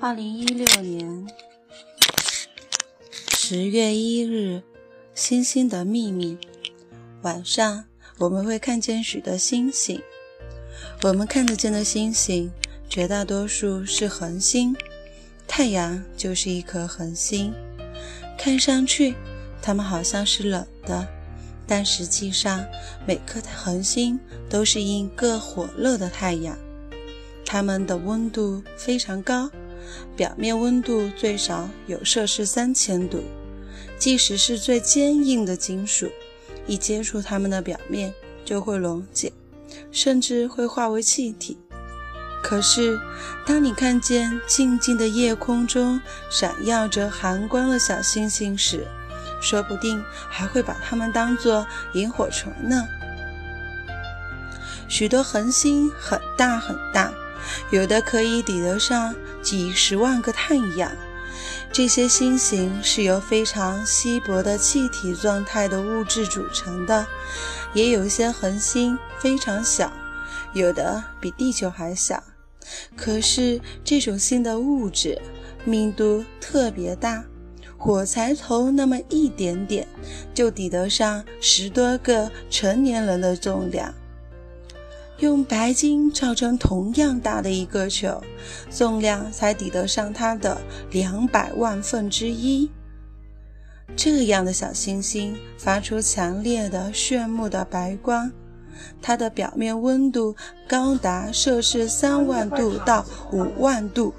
二零一六年十月一日，星星的秘密。晚上我们会看见许多星星。我们看得见的星星，绝大多数是恒星。太阳就是一颗恒星。看上去，它们好像是冷的，但实际上，每颗恒星都是一个火热的太阳。它们的温度非常高。表面温度最少有摄氏三千度，即使是最坚硬的金属，一接触它们的表面就会溶解，甚至会化为气体。可是，当你看见静静的夜空中闪耀着寒光的小星星时，说不定还会把它们当作萤火虫呢。许多恒星很大很大。有的可以抵得上几十万个太阳。这些星星是由非常稀薄的气体状态的物质组成的，也有一些恒星非常小，有的比地球还小。可是这种新的物质密度特别大，火柴头那么一点点就抵得上十多个成年人的重量。用白金造成同样大的一个球，重量才抵得上它的两百万分之一。这样的小星星发出强烈的炫目的白光，它的表面温度高达摄氏三万度到五万度，